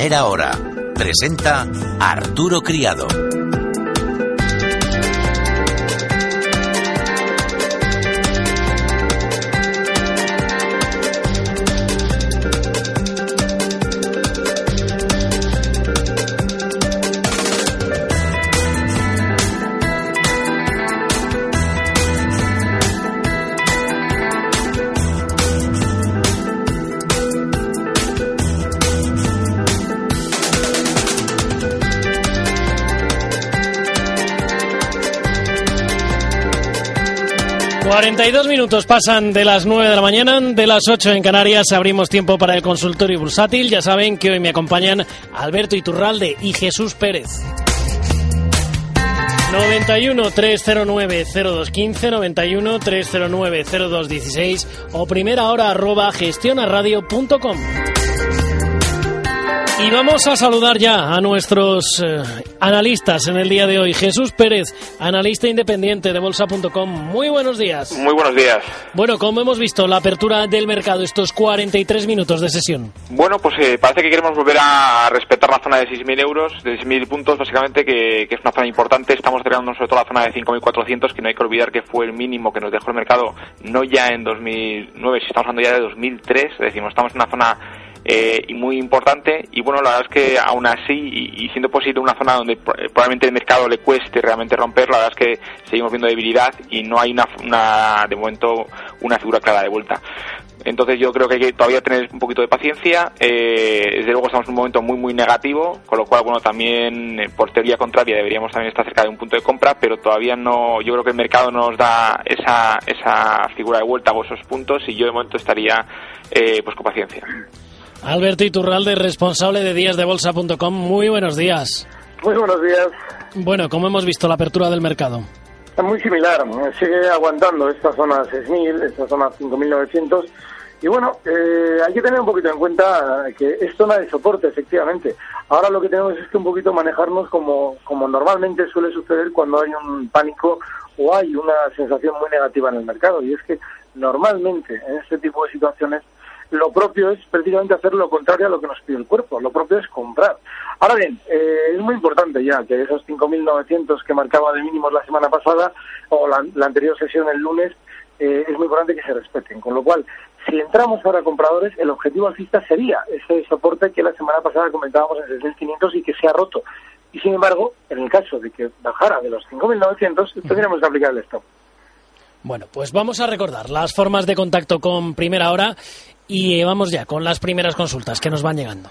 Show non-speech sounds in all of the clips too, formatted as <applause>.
Primera Hora. Presenta Arturo Criado. 42 minutos pasan de las 9 de la mañana, de las 8 en Canarias abrimos tiempo para el consultorio bursátil. Ya saben que hoy me acompañan Alberto Iturralde y Jesús Pérez. 91 309 0215 91 309 0216 o primera hora arroba gestionaradio.com. Y vamos a saludar ya a nuestros eh, analistas en el día de hoy. Jesús Pérez, analista independiente de bolsa.com. Muy buenos días. Muy buenos días. Bueno, ¿cómo hemos visto la apertura del mercado estos 43 minutos de sesión? Bueno, pues eh, parece que queremos volver a respetar la zona de 6.000 euros, de 6.000 puntos, básicamente, que, es una zona importante. Estamos cerrando sobre todo la zona de 5.400, que no hay que olvidar que fue el mínimo que nos dejó el mercado, no ya en 2009, si estamos hablando ya de 2003. Decimos, estamos en una zona eh, y muy importante. Y bueno, la verdad es que aún así, y, siendo posible una zona donde probablemente el mercado le cueste realmente romper, la verdad es que seguimos viendo debilidad y no hay una, una de momento una figura clara de vuelta. Entonces yo creo que hay que todavía tener un poquito de paciencia. Eh, desde luego estamos en un momento muy muy negativo, con lo cual bueno también eh, por teoría contraria deberíamos también estar cerca de un punto de compra, pero todavía no. Yo creo que el mercado nos da esa esa figura de vuelta o esos puntos y yo de momento estaría eh, pues con paciencia. Alberto Iturralde, responsable de díasdebolsa.com. Muy buenos días. Muy buenos días. Bueno, ¿cómo hemos visto la apertura del mercado? Es muy similar, sigue aguantando esta zona 6.000, esta zona 5.900. Y bueno, eh, hay que tener un poquito en cuenta que es zona de soporte, efectivamente. Ahora lo que tenemos es que un poquito manejarnos como, como normalmente suele suceder cuando hay un pánico o hay una sensación muy negativa en el mercado. Y es que normalmente en este tipo de situaciones lo propio es precisamente hacer lo contrario a lo que nos pide el cuerpo, lo propio es comprar. Ahora bien, eh, es muy importante ya que esos 5.900 que marcaba de mínimos la semana pasada o la, anterior sesión el lunes, eh, es muy importante que se respeten. Con lo cual, si entramos ahora compradores, el objetivo alcista sería ese soporte que la semana pasada comentábamos en 6.500 y que se ha roto. Y sin embargo, en el caso de que bajara de los 5.900, tendríamos que aplicar el stop. Bueno, pues vamos a recordar las formas de contacto con Primera Hora y vamos ya con las primeras consultas que nos van llegando.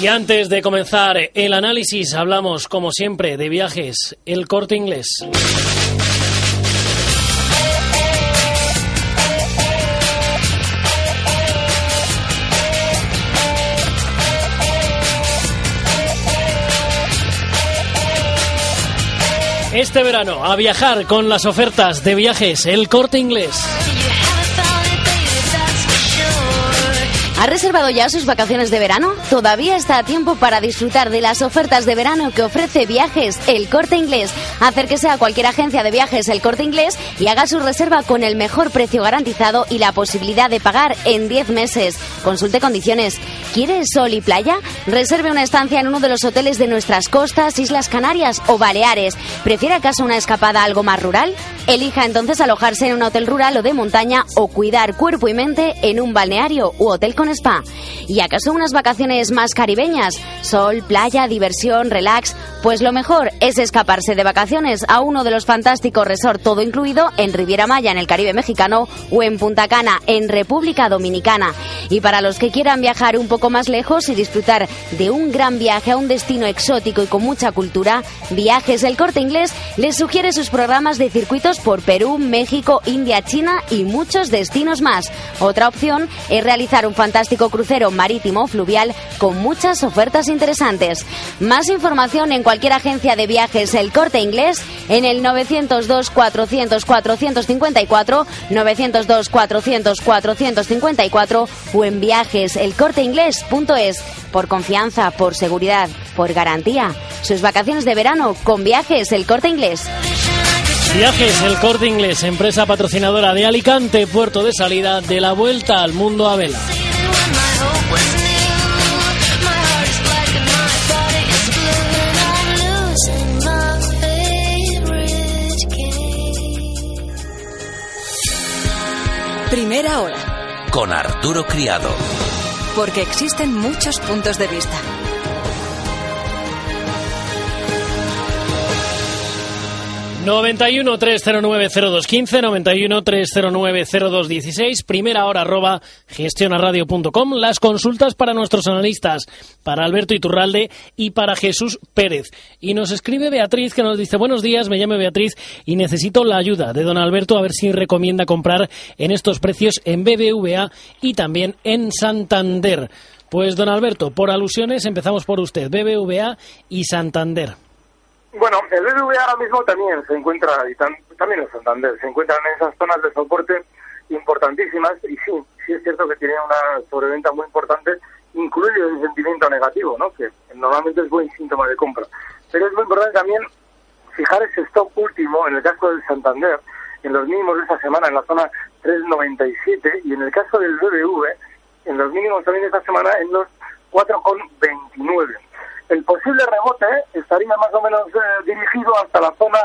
Y antes de comenzar el análisis, hablamos, como siempre, de viajes, el corte inglés. Este verano, a viajar con las ofertas de viajes, el corte inglés. ¿Ha reservado ya sus vacaciones de verano? Todavía está a tiempo para disfrutar de las ofertas de verano que ofrece Viajes El Corte Inglés. Acérquese a cualquier agencia de viajes El Corte Inglés y haga su reserva con el mejor precio garantizado y la posibilidad de pagar en 10 meses. Consulte condiciones. ¿Quiere sol y playa? Reserve una estancia en uno de los hoteles de nuestras costas, Islas Canarias o Baleares. ¿Prefiere acaso una escapada algo más rural? Elija entonces alojarse en un hotel rural o de montaña o cuidar cuerpo y mente en un balneario u hotel con spa. ¿Y acaso unas vacaciones más caribeñas? Sol, playa, diversión, relax. Pues lo mejor es escaparse de vacaciones a uno de los fantásticos resorts todo incluido en Riviera Maya en el Caribe mexicano o en Punta Cana en República Dominicana. Y para los que quieran viajar un poco más lejos y disfrutar de un gran viaje a un destino exótico y con mucha cultura, Viajes El Corte Inglés les sugiere sus programas de circuitos por Perú, México, India, China y muchos destinos más. Otra opción es realizar un fantástico crucero marítimo fluvial con muchas ofertas interesantes. Más información en cualquier agencia de viajes El Corte Inglés en el 902 400 454, 902 400 454 o en viajeselcorteinglés.es. Por confianza, por seguridad, por garantía. Sus vacaciones de verano con Viajes El Corte Inglés. Viajes El Corte Inglés, empresa patrocinadora de Alicante, puerto de salida de la vuelta al mundo a vela. Primera hora. Con Arturo Criado. Porque existen muchos puntos de vista. 91 309 0215, 91 309 0216, primera hora arroba gestionaradio.com, las consultas para nuestros analistas, para Alberto Iturralde y para Jesús Pérez. Y nos escribe Beatriz que nos dice, buenos días, me llamo Beatriz y necesito la ayuda de don Alberto a ver si recomienda comprar en estos precios en BBVA y también en Santander. Pues don Alberto, por alusiones empezamos por usted, BBVA y Santander. Bueno, el BBVA ahora mismo también se encuentra, y también en Santander, se encuentran en esas zonas de soporte importantísimas y sí, sí es cierto que tiene una sobreventa muy importante, incluido el sentimiento negativo, ¿no? que normalmente es buen síntoma de compra. Pero es muy importante también fijar ese stop último, en el caso del Santander, en los mínimos de esa semana, en la zona 3,97, y en el caso del BBV, en los mínimos también de esta semana, en los 4,29 el posible rebote estaría más o menos eh, dirigido hasta la zona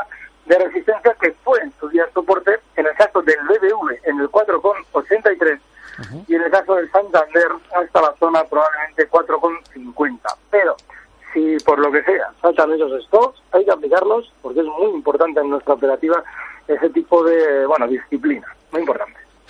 de resistencia que fue en su día soporte en el caso del BBV en el 4,83 y en el caso del Santander hasta la zona probablemente 4,50. Pero si por lo que sea saltan esos stocks, hay que aplicarlos porque es muy importante en nuestra operativa ese tipo de, bueno, disciplina.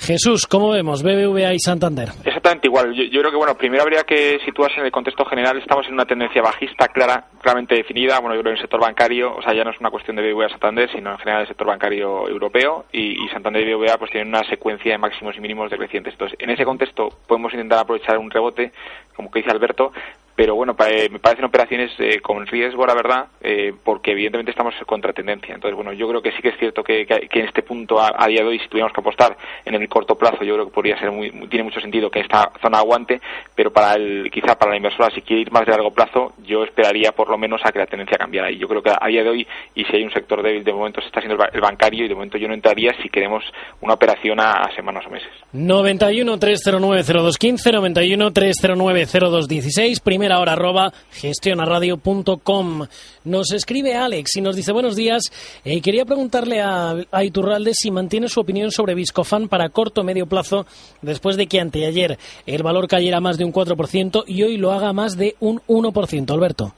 Jesús, ¿cómo vemos BBVA y Santander? Exactamente igual. Yo, creo que, bueno, primero habría que situarse en el contexto general. Estamos en una tendencia bajista clara, claramente definida. Bueno, yo creo que en el sector bancario, o sea, ya no es una cuestión de BBVA Santander, sino en general el sector bancario europeo. Y, Santander y BBVA pues tienen una secuencia de máximos y mínimos decrecientes. Entonces, en ese contexto podemos intentar aprovechar un rebote, como que dice Alberto, pero bueno, me parecen operaciones eh, con riesgo, la verdad, eh, porque evidentemente estamos contra tendencia. Entonces, bueno, yo creo que sí que es cierto que, en este punto, a, día de hoy, si tuviéramos que apostar en el corto plazo, yo creo que podría ser muy, tiene mucho sentido que esta zona aguante, pero para el, quizá para la inversora, si quiere ir más de largo plazo, yo esperaría por lo menos a que la tendencia cambiara. Y yo creo que a día de hoy, y si hay un sector débil, de momento se está haciendo el bancario, y de momento yo no entraría si queremos una operación a, semanas o meses. 91 309 0215, 91 309 0216, primera hora gestionaradio.com. Nos escribe Alex y nos dice buenos días. Eh, quería preguntarle a, a, Iturralde si mantiene su opinión sobre Viscofan para corto o medio plazo después de que anteayer el valor cayera más de un 4% y hoy lo haga más de un 1%. Alberto.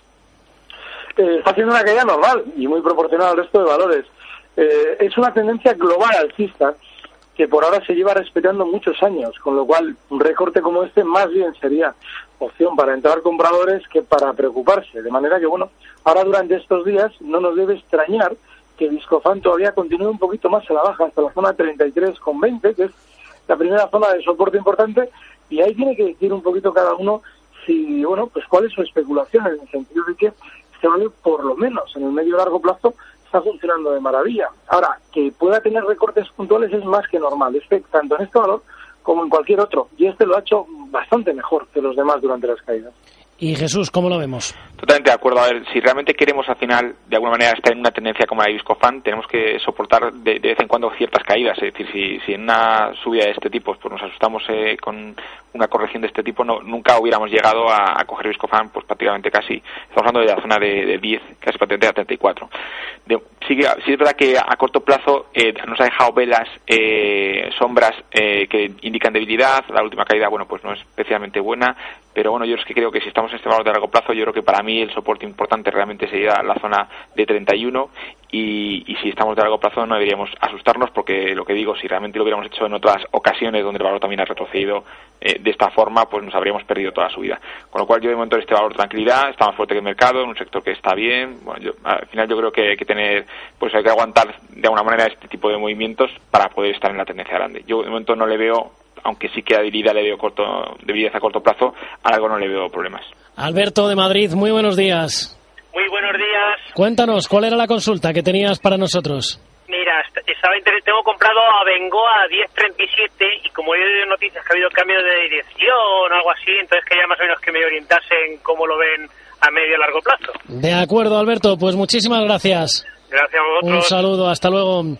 Eh, está haciendo una caída normal y muy proporcional al resto de valores. Eh, es una tendencia global alcista que por ahora se lleva respetando muchos años, con lo cual un recorte como este más bien sería opción para entrar compradores que para preocuparse. De manera que, bueno, ahora durante estos días no nos debe extrañar que Discofan todavía continúe un poquito más a la baja, hasta la zona 33,20, que es la primera zona de soporte importante, y ahí tiene que decir un poquito cada uno si, bueno, pues cuál es su especulación, en el sentido de que este valor, por lo menos en el medio largo plazo, está funcionando de maravilla. Ahora, que pueda tener recortes puntuales es más que normal, es tanto en este valor como en cualquier otro, y este lo ha hecho bastante mejor que los demás durante las caídas. Y Jesús, ¿cómo lo vemos? Totalmente de acuerdo. A ver, si realmente queremos al final, de alguna manera, estar en una tendencia como la de Viscofan, tenemos que soportar de, de, vez en cuando ciertas caídas. Es decir, si, si en una subida de este tipo pues nos asustamos eh, con una corrección de este tipo, nunca hubiéramos llegado a, a coger Viscofan pues prácticamente casi, estamos hablando de la zona de, de 10, casi prácticamente a 34. De, sí, sí, es verdad que a corto plazo eh, nos ha dejado velas, eh, sombras eh, que indican debilidad. La última caída, bueno, pues no es especialmente buena pero bueno, yo es que creo que si estamos en este valor de largo plazo, yo creo que para mí el soporte importante realmente sería la zona de 31 y, y si estamos de largo plazo no deberíamos asustarnos porque lo que digo, si realmente lo hubiéramos hecho en otras ocasiones donde el valor también ha retrocedido eh, de esta forma, pues nos habríamos perdido toda su vida. Con lo cual yo de momento en este valor tranquilidad, está más fuerte que el mercado, en un sector que está bien, bueno, yo, al final yo creo que hay que tener, pues hay que aguantar de alguna manera este tipo de movimientos para poder estar en la tendencia grande. Yo de momento no le veo aunque sí que a debilidad le veo corto, debilidad a corto plazo, a algo no le veo problemas. Alberto de Madrid, muy buenos días. Muy buenos días. Cuéntanos, ¿cuál era la consulta que tenías para nosotros? Mira, estaba tengo comprado a Bengoa a 10.37 y como he oído noticias que ha habido cambio de dirección o algo así, entonces quería más o menos que me orientasen cómo lo ven a medio y largo plazo. De acuerdo, Alberto, pues muchísimas gracias. Gracias a vosotros. Un saludo, hasta luego.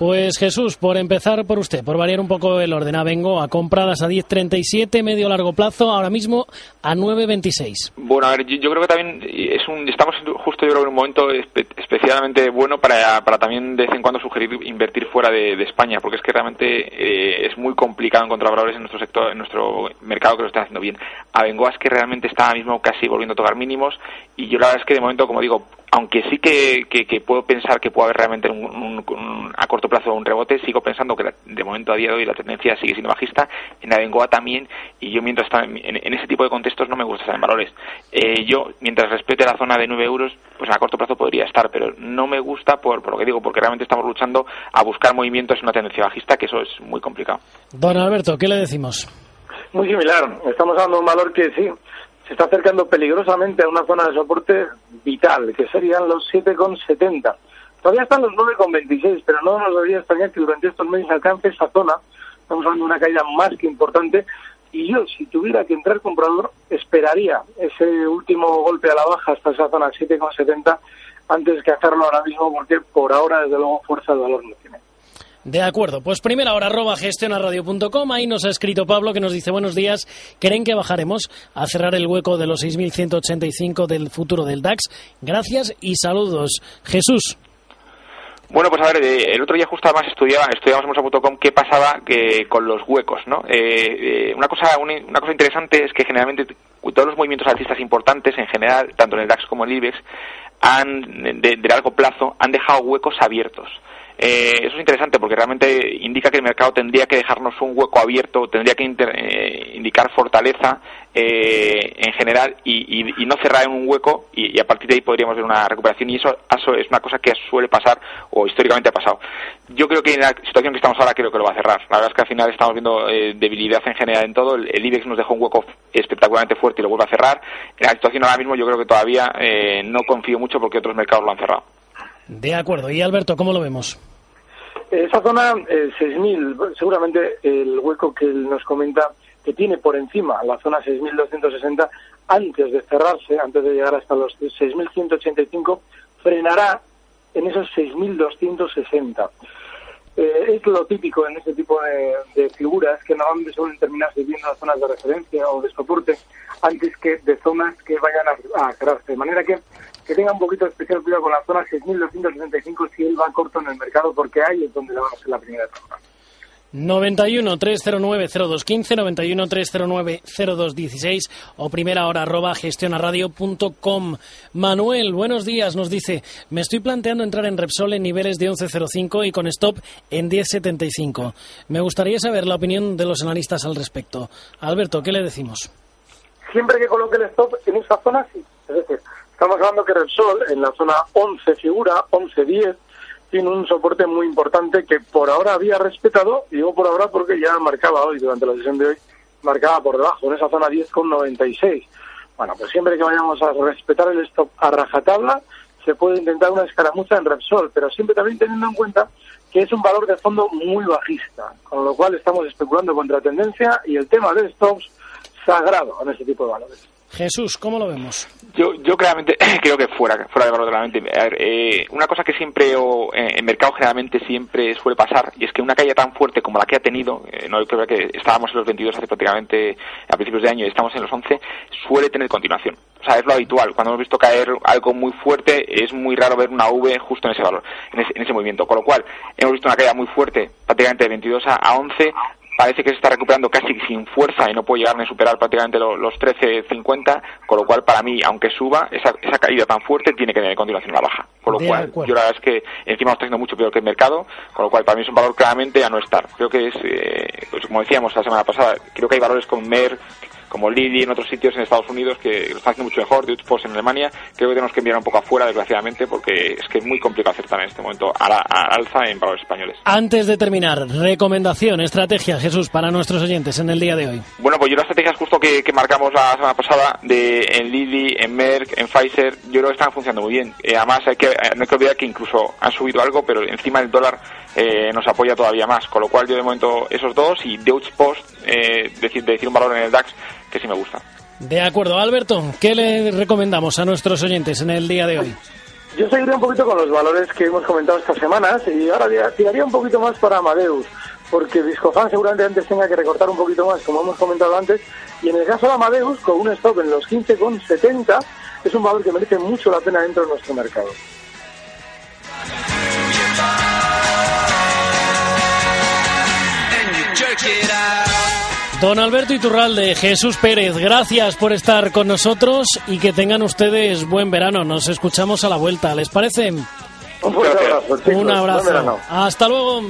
Pues Jesús, por empezar por usted, por variar un poco el orden, a Bengoa, compradas a 10.37, medio largo plazo, ahora mismo a 9.26. Bueno, a ver, yo, yo, creo que también es un, estamos justo yo creo en un momento espe especialmente bueno para, para también de vez en cuando sugerir invertir fuera de, de España, porque es que realmente eh, es muy complicado encontrar valores en nuestro sector, en nuestro mercado que lo estén haciendo bien. A Bengoa es que realmente está ahora mismo casi volviendo a tocar mínimos y yo la verdad es que de momento, como digo, aunque sí que, que, que puedo pensar que puede haber realmente un, un, un, a corto plazo un rebote, sigo pensando que la, de momento a día de hoy la tendencia sigue siendo bajista, en la Bengoa también, y yo mientras está en, en, en, ese tipo de contextos no me gusta estar en valores. Eh, yo, mientras respete la zona de 9 euros, pues a corto plazo podría estar, pero no me gusta por, por lo que digo, porque realmente estamos luchando a buscar movimientos en una tendencia bajista, que eso es muy complicado. Don Alberto, ¿qué le decimos? Muy similar, estamos dando un valor que sí, se está acercando peligrosamente a una zona de soporte vital, que serían los 7,70. Todavía están los 9,26, pero no nos debería extrañar que durante estos meses alcance esa zona. Estamos hablando de una caída más que importante. Y yo, si tuviera que entrar comprador, esperaría ese último golpe a la baja hasta esa zona 7,70 antes que hacerlo ahora mismo, porque por ahora, desde luego, fuerza de valor no tiene. De acuerdo, pues primera hora arroba gestionaradio.com, ahí nos ha escrito Pablo que nos dice buenos días, ¿creen que bajaremos a cerrar el hueco de los 6.185 del futuro del DAX? Gracias y saludos. Jesús. Bueno, pues a ver, eh, el otro día justo además estudiaba, estudiamos en Musa.com qué pasaba que, con los huecos, ¿no? Eh, eh, una, cosa, una, cosa interesante es que generalmente todos los movimientos alcistas importantes, en general, tanto en el DAX como en el IBEX, han, de largo plazo, han dejado huecos abiertos. Eh, eso es interesante porque realmente indica que el mercado tendría que dejarnos un hueco abierto, tendría que eh, indicar fortaleza eh, en general y, no cerrar en un hueco y, a partir de ahí podríamos ver una recuperación y eso, eso, es una cosa que suele pasar o históricamente ha pasado. Yo creo que en la situación que estamos ahora creo que lo va a cerrar. La verdad es que al final estamos viendo eh, debilidad en general en todo. El, el, IBEX nos dejó un hueco espectacularmente fuerte y lo vuelve a cerrar. En la situación ahora mismo yo creo que todavía eh, no confío mucho porque otros mercados lo han cerrado. De acuerdo. ¿Y Alberto, cómo lo vemos? Esa zona, eh, 6.000, seguramente el hueco que él nos comenta que tiene por encima la zona 6.260 antes de cerrarse, antes de llegar hasta los 6.185, frenará en esos 6.260. Eh, es lo típico en este tipo de, figuras que normalmente suelen terminar sirviendo a zonas de referencia o de soporte antes que de zonas que vayan a, a. De manera que que tenga un poquito de especial cuidado con la zona 6.265 si él va corto en el mercado, porque ahí es donde le van a hacer la primera etapa. 91 309 0215 91 309 0216 o primera hora arroba gestionaradio.com Manuel, buenos días, nos dice me estoy planteando entrar en Repsol en niveles de 11.05 y con stop en 10.75 me gustaría saber la opinión de los analistas al respecto Alberto, ¿qué le decimos? Siempre que coloque el stop en esa zona, sí es decir, Estamos hablando que Repsol en la zona 11 figura, 11-10, tiene un soporte muy importante que por ahora había respetado, digo por ahora porque ya marcaba hoy, durante la sesión de hoy, marcaba por debajo, en esa zona 10,96. Bueno, pues siempre que vayamos a respetar el stop a rajatabla, se puede intentar una escaramuza en Repsol, pero siempre también teniendo en cuenta que es un valor de fondo muy bajista, con lo cual estamos especulando contra tendencia y el tema de stops sagrado en ese tipo de valores. Jesús, ¿cómo lo vemos? Yo, yo claramente <clears throat> creo que fuera, fuera de valor. A ver, eh, una cosa que siempre, o en mercado generalmente siempre suele pasar, y es que una caída tan fuerte como la que ha tenido, eh, no creo que estábamos en los 22 hace prácticamente a principios de año y estamos en los 11, suele tener continuación. O sea, es lo habitual. Cuando hemos visto caer algo muy fuerte, es muy raro ver una V justo en ese valor, en ese, en ese movimiento. Con lo cual, hemos visto una caída muy fuerte, prácticamente de 22 a 11, parece que se está recuperando casi sin fuerza y no puede llegar ni a superar prácticamente los, los 13.50, con lo cual para mí, aunque suba, esa, esa caída tan fuerte tiene que tener continuación una baja. Con lo De cual, acuerdo. yo la verdad es que encima lo está haciendo mucho peor que el mercado, con lo cual para mí es un valor claramente a no estar. Creo que es, eh, pues como decíamos la semana pasada, creo que hay valores como Merck, como Lilly en otros sitios en Estados Unidos que lo están haciendo mucho mejor, de Post en Alemania, creo que tenemos que enviar un poco afuera, desgraciadamente, porque es que es muy complicado acertar en este momento a la, a alza en valores españoles. Antes de terminar, recomendación, estrategia, Jesús, para nuestros oyentes en el día de hoy. Bueno, pues yo las estrategias justo que, que marcamos la semana pasada de en Lilly, en Merck, en Pfizer, yo creo que están funcionando muy bien. Eh, además, hay que, no hay que olvidar que incluso han subido algo, pero encima el dólar eh, nos apoya todavía más. Con lo cual, yo de momento esos dos y Deutsche Post, eh, decir, decir un valor en el DAX que sí me gusta. De acuerdo, Alberto, ¿qué le recomendamos a nuestros oyentes en el día de hoy? Yo seguiría un poquito con los valores que hemos comentado estas semanas y ahora tira- tiraría un poquito más para Amadeus, porque Viscofan seguramente antes tenga que recortar un poquito más, como hemos comentado antes, y en el caso de Amadeus, con un stop en los 15,70, es un valor que merece mucho la pena dentro de nuestro mercado. Don Alberto Iturralde, Jesús Pérez, gracias por estar con nosotros y que tengan ustedes buen verano. Nos escuchamos a la vuelta, ¿les parece? Un fuerte abrazo, chicos. Un Buen abrazo. verano. Hasta luego.